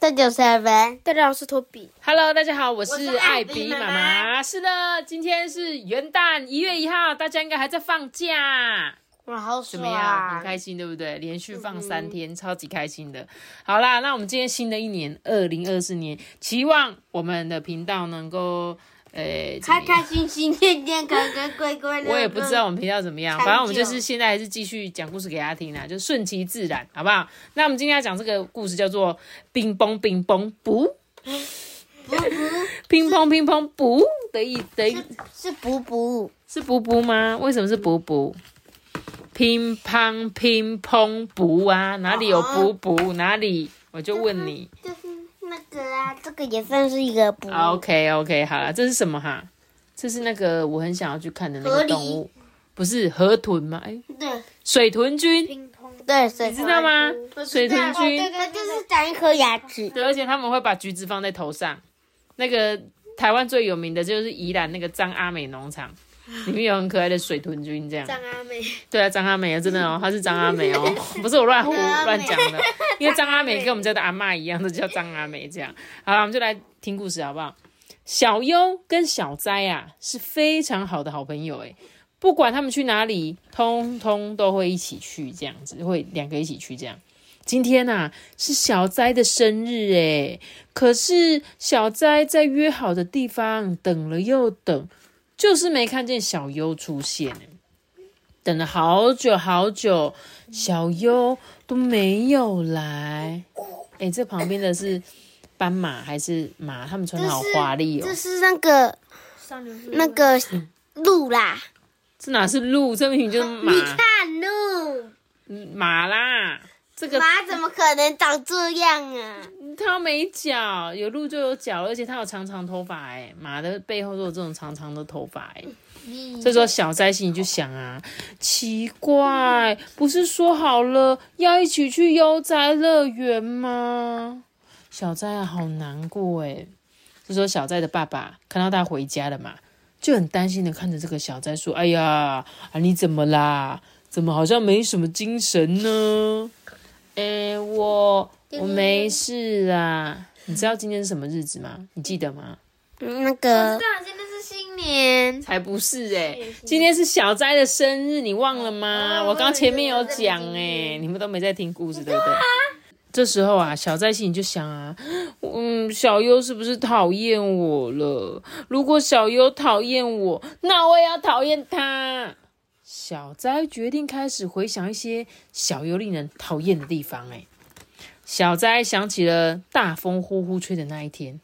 这就是 seven，大家好，我是托比。Hello，大家好，我是是艾艾比比妈妈妈。是的，今天是元旦一月一号，大家应该还在放假，哇，好怎么样？很开心，对不对？连续放三天，超级开心的。好啦，那我们今天新的一年，二零二四年，期望我们的频道能够，呃，怎么样开开心心、健健康康、乖乖乐。我也不知道我们频道怎么样，反正我们就是现在还是继续讲故事给大家听啦，就顺其自然，好不好？那我们今天要讲这个故事叫做“冰崩冰崩不”，乒乓乒乓不的意的意是补补，是补补吗？为什么是补补？乒乓乒乓不啊，哪里有补补？哪里？我就问你。这个也算是一个补。OK OK，好了，这是什么哈？这是那个我很想要去看的那个动物，不是河豚吗？哎，对水豚君。对，水你知道吗？水豚君，它就是长一颗牙齿。对，而且他们会把橘子放在头上。那个台湾最有名的就是宜兰那个张阿美农场，里面有很可爱的水豚君，这样。张阿美，对啊，张阿美啊，真的哦，她是张阿美哦，不是我乱胡乱讲的，因为张阿美跟我们家的阿嬷一样，都叫张阿美这样。好了，我们就来听故事好不好？小优跟小灾啊是非常好的好朋友诶，不管他们去哪里，通通都会一起去，这样子会两个一起去这样。今天呐、是小灾的生日诶，可是小灾在约好的地方等了又等，就是没看见小优出现。等了好久好久，小优都没有来。哎，这旁边的是斑马还是马？他们穿的好华丽哦这。是那个那个鹿啦，这哪是鹿？这明明就是马你看鹿，马啦。这个马怎么可能长这样啊？它没脚，有鹿就有脚，而且它有长长头发。哎，马的背后都有这种长长的头发。哎，这时候小灾心里就想啊，奇怪，不是说好了要一起去悠哉乐园吗？小灾啊，好难过哎。这时候小灾的爸爸看到他回家了嘛，就很担心的看着这个小灾说：“哎呀，啊你怎么啦？怎么好像没什么精神呢？”哎，我我没事啦。你知道今天是什么日子吗？你记得吗？嗯那个当然，现在是新年，才不是哎、今天是小斋的生日，你忘了吗？我刚前面有讲哎、你们都没在听故事，对不对？这时候啊，小斋心里就想啊，嗯，小优是不是讨厌我了？如果小优讨厌我，那我也要讨厌他。小斋决定开始回想一些小优令人讨厌的地方。哎，小斋想起了大风呼呼吹的那一天，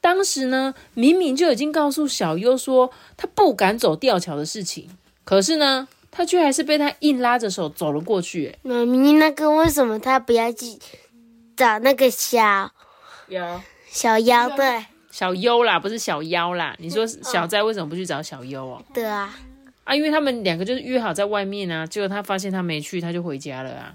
当时呢，明明就已经告诉小优说他不敢走吊桥的事情，可是呢，他却还是被他硬拉着手走了过去。哎妈咪，那个为什么他不要去找那个小妖小妖？对小优啦，不是小妖啦。你说小斋为什么不去找小优哦？对啊，啊，因为他们两个就是约好在外面啊，结果他发现他没去，他就回家了啊。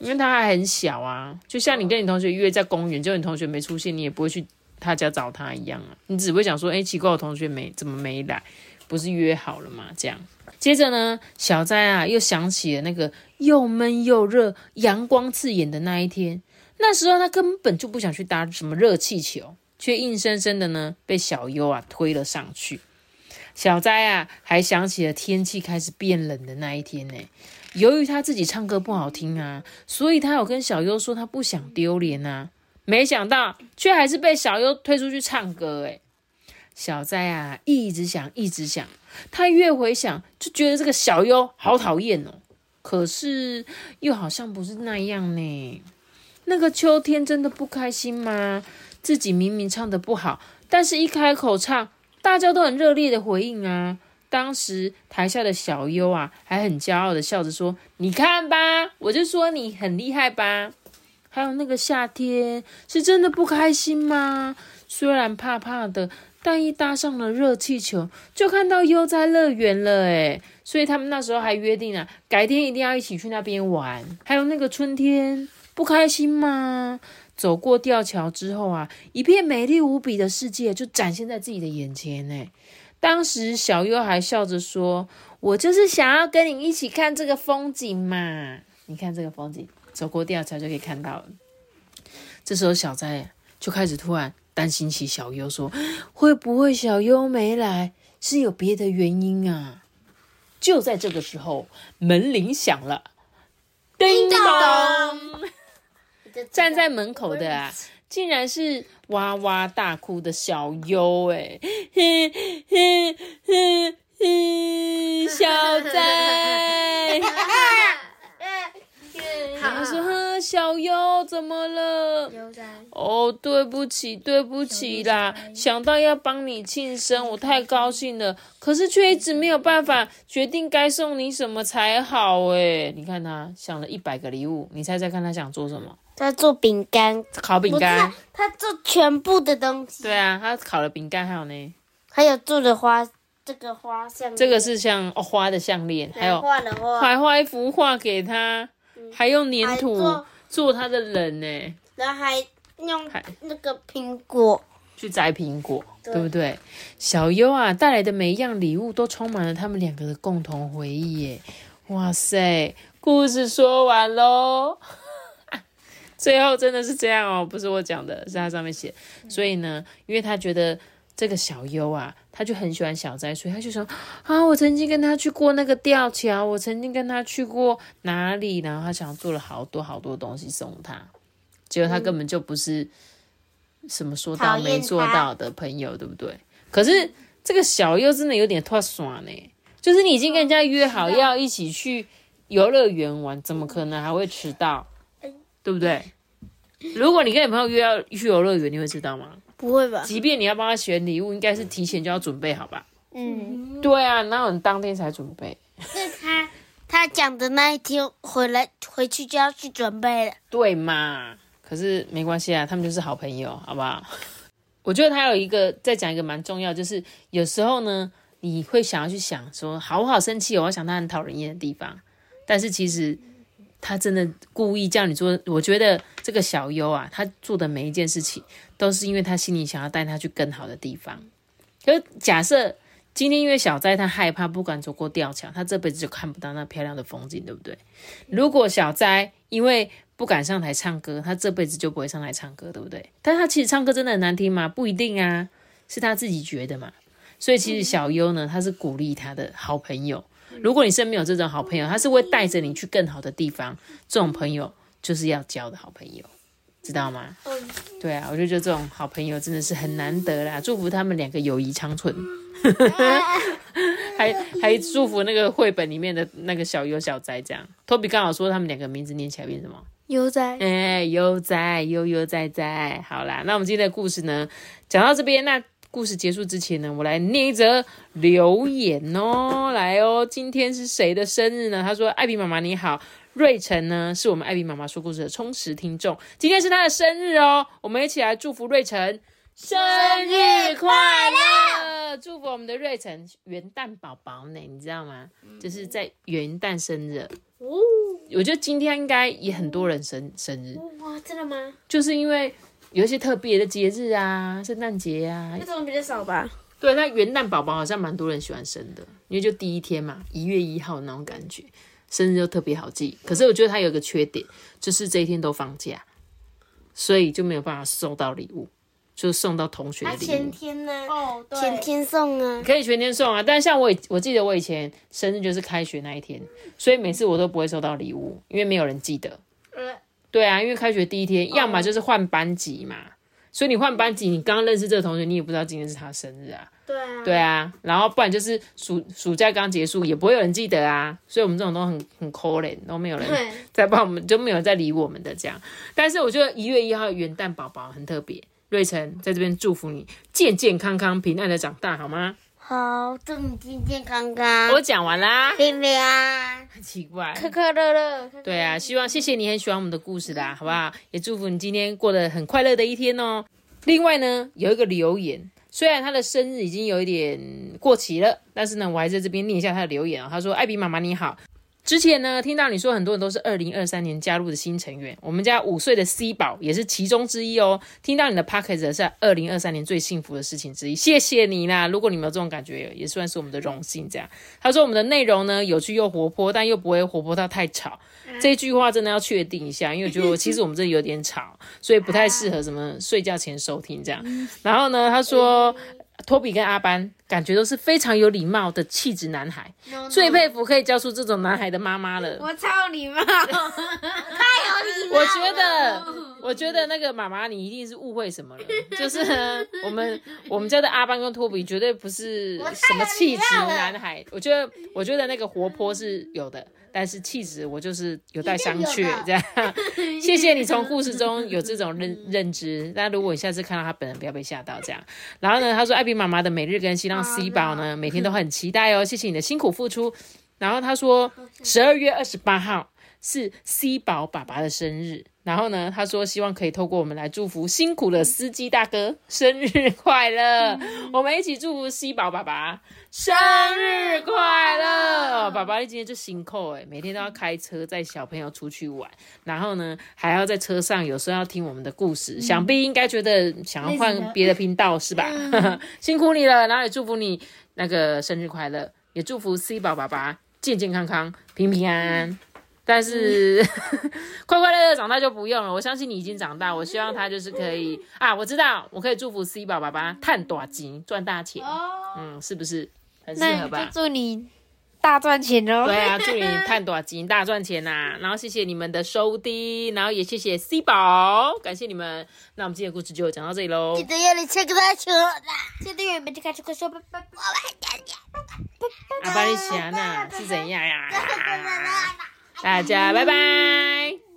因为他还很小啊，就像你跟你同学约在公园，就你同学没出现，你也不会去他家找他一样啊。你只会想说，哎、奇怪，我同学没怎么没来，不是约好了吗？这样。接着呢，小灾啊又想起了那个又闷又热、阳光刺眼的那一天。那时候他根本就不想去搭什么热气球，却硬生生的呢被小优啊推了上去。小斋啊还想起了天气开始变冷的那一天呢。由于他自己唱歌不好听啊，所以他有跟小优说他不想丢脸啊。没想到却还是被小优推出去唱歌诶。小斋啊一直想一直想，他越回想就觉得这个小优好讨厌哦。可是又好像不是那样呢。那个秋天真的不开心吗？自己明明唱的不好，但是一开口唱，大家都很热烈的回应啊。当时台下的小优啊，还很骄傲的笑着说：“你看吧，我就说你很厉害吧。”还有那个夏天是真的不开心吗？虽然怕怕的，但一搭上了热气球，就看到悠哉乐园了诶所以他们那时候还约定啊，改天一定要一起去那边玩。还有那个春天，不开心吗？走过吊桥之后啊，一片美丽无比的世界就展现在自己的眼前呢。当时小优还笑着说：“我就是想要跟你一起看这个风景嘛。你看这个风景，走过吊桥就可以看到了。”这时候小哉就开始突然担心起小优，说：“会不会小优没来是有别的原因啊？”就在这个时候，门铃响了，叮咚！站在门口的啊，竟然是哇哇大哭的小优哎，小仔。他说：“小优怎么了？哦，对不起，对不起啦！想到要帮你庆生，我太高兴了，可是却一直没有办法决定该送你什么才好。哎，你看他想了一百个礼物，你猜猜看他想做什么？他做饼干，烤饼干。他做全部的东西。对啊，他烤了饼干，还有呢，还有做的花，这个花项，这个是像花的项链，还有画的画，还画一幅画给他。”还用粘土做他的人呢，然后还用那个苹果去摘苹果，对不对？小优啊带来的每一样礼物都充满了他们两个的共同回忆耶！哇塞，故事说完喽，最后真的是这样哦，不是我讲的，是他上面写。所以呢，因为他觉得。这个小优啊，他就很喜欢小灾，所以他就说啊，我曾经跟他去过那个吊桥，我曾经跟他去过哪里，然后他想做了好多好多东西送他，结果他根本就不是什么说到没做到的朋友，对不对？可是这个小优真的有点太耍呢，就是你已经跟人家约好要一起去游乐园玩，怎么可能还会迟到？对不对？如果你跟你朋友约要去游乐园，你会知道吗？不会吧？即便你要帮他选礼物，应该是提前就要准备好吧？嗯，对啊，哪有当天才准备？是他他讲的那一天回来回去就要去准备了，对嘛？可是没关系啊，他们就是好朋友，好不好？我觉得他有一个再讲一个蛮重要，就是有时候呢，你会想要去想说，好不好生气？我要想他很讨人厌的地方，但是其实。他真的故意叫你做，我觉得这个小优啊，他做的每一件事情，都是因为他心里想要带他去更好的地方。就假设今天因为小灾他害怕不敢走过吊桥，他这辈子就看不到那漂亮的风景，对不对？如果小灾因为不敢上台唱歌，他这辈子就不会上台唱歌，对不对？但他其实唱歌真的很难听吗？不一定啊，是他自己觉得嘛。所以其实小优呢，他是鼓励他的好朋友。如果你身边有这种好朋友，他是会带着你去更好的地方。这种朋友就是要交的好朋友，知道吗？嗯，对啊，我就觉得这种好朋友真的是很难得啦。祝福他们两个友谊长存，还还祝福那个绘本里面的那个小优小哉这样。托比刚好说他们两个名字念起来变什么？悠哉，哎，悠哉，悠悠哉哉。好啦，那我们今天的故事呢，讲到这边那。故事结束之前呢，我来念一则留言哦，来哦，今天是谁的生日呢？他说：“艾比妈妈你好，瑞晨呢是我们艾比妈妈说故事的忠实听众，今天是他的生日哦，我们一起来祝福瑞晨生日快乐，祝福我们的瑞晨元旦宝宝呢，你知道吗？就是在元旦生日哦，我觉得今天应该也很多人生生日哇，真的吗？就是因为。有一些特别的节日啊，圣诞节啊，那种比较少吧。对，那元旦宝宝好像蛮多人喜欢生的，因为就第一天嘛，一月一号那种感觉，生日就特别好记。可是我觉得它有个缺点，就是这一天都放假，所以就没有办法收到礼物，就送到同学的礼物。前天呢？哦，对，前天送啊，可以全天送啊。但是像我，我记得我以前生日就是开学那一天，所以每次我都不会收到礼物，因为没有人记得。对啊，因为开学第一天，要么就是换班级嘛，所以你换班级，你刚认识这个同学，你也不知道今天是他生日啊。对啊。对啊，然后不然就是暑暑假刚结束，也不会有人记得啊。所以我们这种都很很可怜，都没有人 在帮我们，就没有在理我们的这样。但是我觉得一月一号元旦宝宝很特别，瑞晨在这边祝福你健健康康、平安的长大，好吗？好，祝你健健康康。我讲完啦。平安。很奇怪。快快乐乐。对啊，希望谢谢你很喜欢我们的故事啦，好不好？也祝福你今天过得很快乐的一天哦。另外呢，有一个留言，虽然他的生日已经有一点过期了，但是呢，我还在这边念一下他的留言哦。他说：“艾比妈妈你好。”之前呢，听到你说很多人都是二零二三年加入的新成员，我们家五岁的 C 宝也是其中之一哦。听到你的 p o c k e t 是二零二三年最幸福的事情之一，谢谢你啦！如果你没有这种感觉，也算是我们的荣幸。这样，他说我们的内容呢有趣又活泼，但又不会活泼到太吵。这句话真的要确定一下，因为我觉得其实我们这里有点吵，所以不太适合什么睡觉前收听这样。然后呢，他说。托比跟阿班感觉都是非常有礼貌的气质男孩，最佩服可以教出这种男孩的妈妈了。我超礼貌，太有礼貌。我觉得，我觉得那个妈妈你一定是误会什么了。就是我们我们家的阿班跟托比绝对不是什么气质男孩。我觉得，我觉得那个活泼是有的。但是气质我就是有待商榷，这样。谢谢你从故事中有这种认 认知。那如果你下次看到他本人，不要被吓到，这样。然后呢，他说艾比妈妈的每日更新让 C 宝呢每天都很期待哦，谢谢你的辛苦付出。然后他说十二月二十八号是 C 宝爸爸的生日。然后呢，他说希望可以透过我们来祝福辛苦的司机大哥生日快乐。我们一起祝福 C 宝爸爸生日快乐！爸爸今天就辛苦哎，每天都要开车载小朋友出去玩，然后呢还要在车上有时候要听我们的故事，想必应该觉得想要换别的频道是吧？辛苦你了，然后也祝福你那个生日快乐，也祝福 C 宝爸爸健健康康、平平安安。但是 快快乐乐长大就不用了，我相信你已经长大。我希望他就是可以啊，我知道我可以祝福 C 宝爸爸探大金赚大钱，嗯，是不是很适合吧？祝你大赚钱哦！对啊，祝你探大金大赚钱呐！然后谢谢你们的收听，然后也谢谢 C 宝，感谢你们。那我们今天的故事就讲到这里喽。记得要来切个大球记得要开始快说拜拜拜拜。阿巴利西亚娜是怎样呀？大家拜拜。